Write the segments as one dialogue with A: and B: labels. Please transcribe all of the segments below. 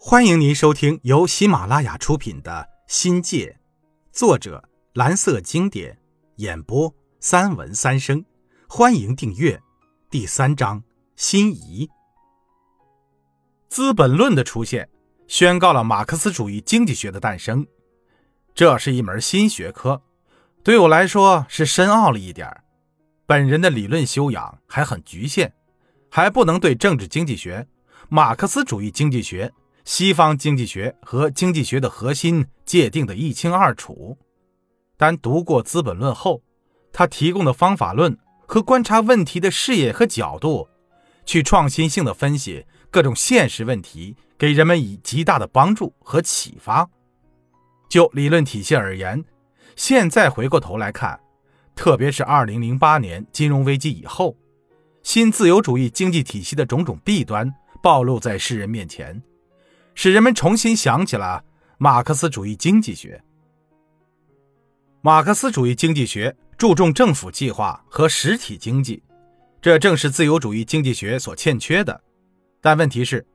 A: 欢迎您收听由喜马拉雅出品的《新界》，作者蓝色经典，演播三文三生。欢迎订阅。第三章：心仪。《资本论》的出现，宣告了马克思主义经济学的诞生。这是一门新学科，对我来说是深奥了一点本人的理论修养还很局限，还不能对政治经济学、马克思主义经济学。西方经济学和经济学的核心界定的一清二楚，但读过《资本论》后，他提供的方法论和观察问题的视野和角度，去创新性的分析各种现实问题，给人们以极大的帮助和启发。就理论体系而言，现在回过头来看，特别是2008年金融危机以后，新自由主义经济体系的种种弊端暴露在世人面前。使人们重新想起了马克思主义经济学。马克思主义经济学注重政府计划和实体经济，这正是自由主义经济学所欠缺的。但问题是，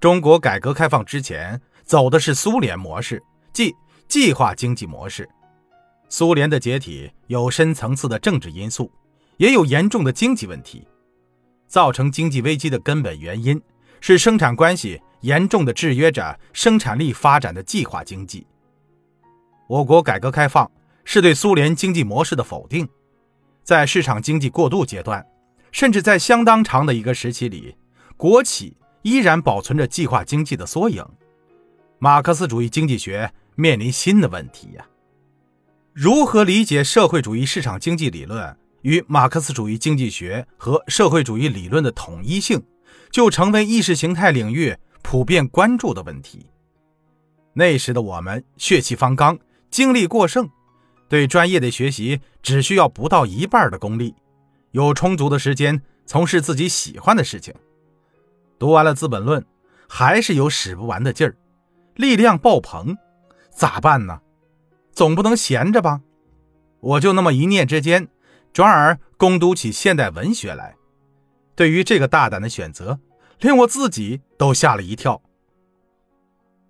A: 中国改革开放之前走的是苏联模式，即计划经济模式。苏联的解体有深层次的政治因素，也有严重的经济问题。造成经济危机的根本原因是生产关系。严重的制约着生产力发展的计划经济。我国改革开放是对苏联经济模式的否定，在市场经济过渡阶段，甚至在相当长的一个时期里，国企依然保存着计划经济的缩影。马克思主义经济学面临新的问题呀：如何理解社会主义市场经济理论与马克思主义经济学和社会主义理论的统一性，就成为意识形态领域。普遍关注的问题。那时的我们血气方刚，精力过剩，对专业的学习只需要不到一半的功力，有充足的时间从事自己喜欢的事情。读完了《资本论》，还是有使不完的劲儿，力量爆棚，咋办呢？总不能闲着吧？我就那么一念之间，转而攻读起现代文学来。对于这个大胆的选择。连我自己都吓了一跳。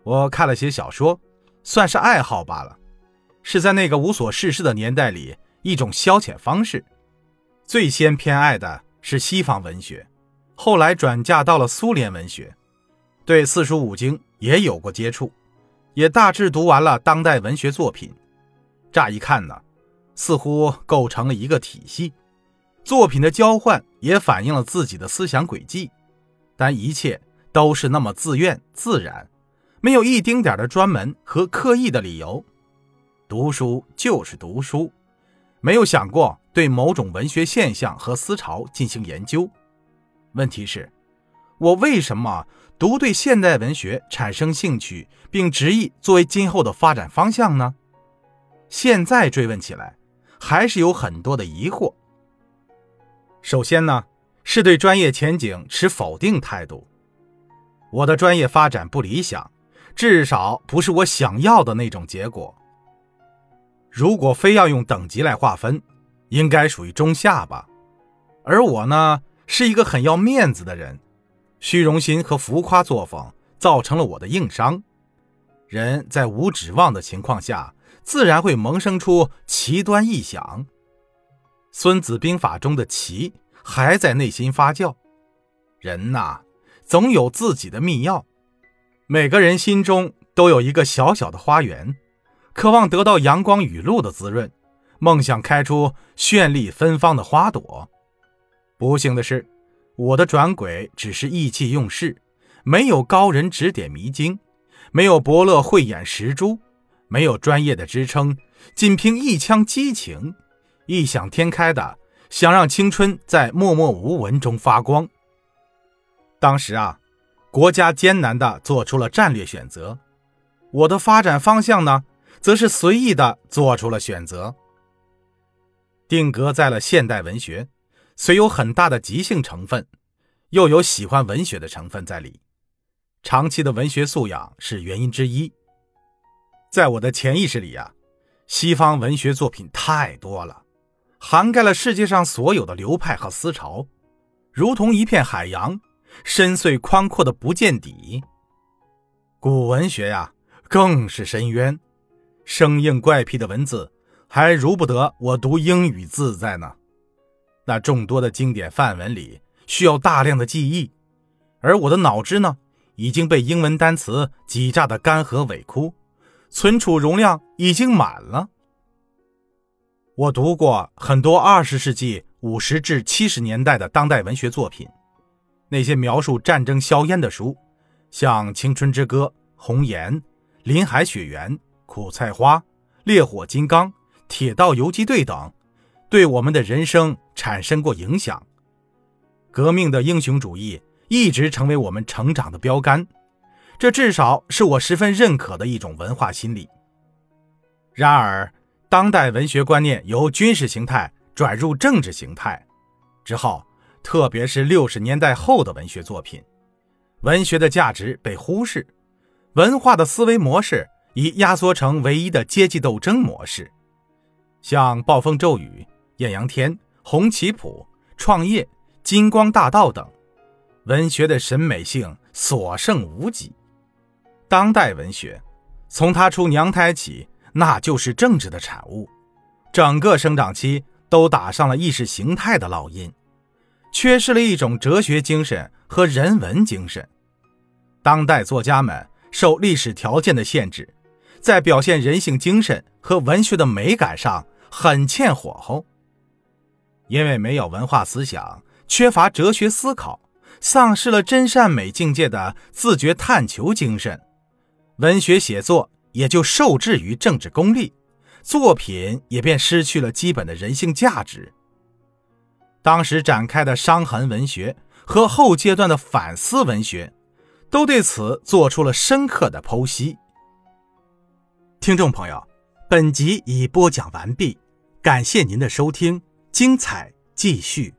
A: 我看了些小说，算是爱好罢了，是在那个无所事事的年代里一种消遣方式。最先偏爱的是西方文学，后来转嫁到了苏联文学，对四书五经也有过接触，也大致读完了当代文学作品。乍一看呢，似乎构成了一个体系，作品的交换也反映了自己的思想轨迹。但一切都是那么自愿自然，没有一丁点的专门和刻意的理由。读书就是读书，没有想过对某种文学现象和思潮进行研究。问题是，我为什么读对现代文学产生兴趣，并执意作为今后的发展方向呢？现在追问起来，还是有很多的疑惑。首先呢。是对专业前景持否定态度。我的专业发展不理想，至少不是我想要的那种结果。如果非要用等级来划分，应该属于中下吧。而我呢，是一个很要面子的人，虚荣心和浮夸作风造成了我的硬伤。人在无指望的情况下，自然会萌生出奇端异想。《孙子兵法》中的“奇”。还在内心发酵，人呐，总有自己的秘药。每个人心中都有一个小小的花园，渴望得到阳光雨露的滋润，梦想开出绚丽芬芳的花朵。不幸的是，我的转轨只是意气用事，没有高人指点迷津，没有伯乐慧眼识珠，没有专业的支撑，仅凭一腔激情，异想天开的。想让青春在默默无闻中发光。当时啊，国家艰难地做出了战略选择，我的发展方向呢，则是随意地做出了选择。定格在了现代文学，虽有很大的即兴成分，又有喜欢文学的成分在里。长期的文学素养是原因之一。在我的潜意识里啊，西方文学作品太多了。涵盖了世界上所有的流派和思潮，如同一片海洋，深邃宽阔的不见底。古文学呀，更是深渊，生硬怪癖的文字还如不得我读英语自在呢。那众多的经典范文里需要大量的记忆，而我的脑汁呢，已经被英文单词挤榨的干涸萎枯，存储容量已经满了。我读过很多二十世纪五十至七十年代的当代文学作品，那些描述战争硝烟的书，像《青春之歌》《红颜》《林海雪原》《苦菜花》《烈火金刚》《铁道游击队》等，对我们的人生产生过影响。革命的英雄主义一直成为我们成长的标杆，这至少是我十分认可的一种文化心理。然而，当代文学观念由军事形态转入政治形态之后，特别是六十年代后的文学作品，文学的价值被忽视，文化的思维模式已压缩成唯一的阶级斗争模式。像《暴风骤雨》《艳阳天》《红旗谱》《创业》《金光大道》等，文学的审美性所剩无几。当代文学，从他出娘胎起。那就是政治的产物，整个生长期都打上了意识形态的烙印，缺失了一种哲学精神和人文精神。当代作家们受历史条件的限制，在表现人性精神和文学的美感上很欠火候，因为没有文化思想，缺乏哲学思考，丧失了真善美境界的自觉探求精神，文学写作。也就受制于政治功利，作品也便失去了基本的人性价值。当时展开的伤痕文学和后阶段的反思文学，都对此做出了深刻的剖析。听众朋友，本集已播讲完毕，感谢您的收听，精彩继续。